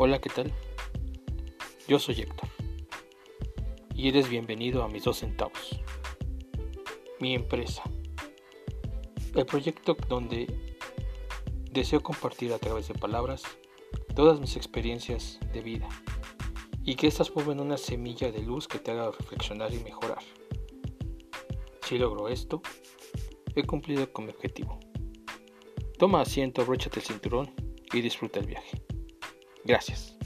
Hola, ¿qué tal? Yo soy Héctor y eres bienvenido a mis dos centavos, mi empresa, el proyecto donde deseo compartir a través de palabras todas mis experiencias de vida y que estas formen una semilla de luz que te haga reflexionar y mejorar. Si logro esto, he cumplido con mi objetivo. Toma asiento, abróchate el cinturón y disfruta el viaje. Gracias.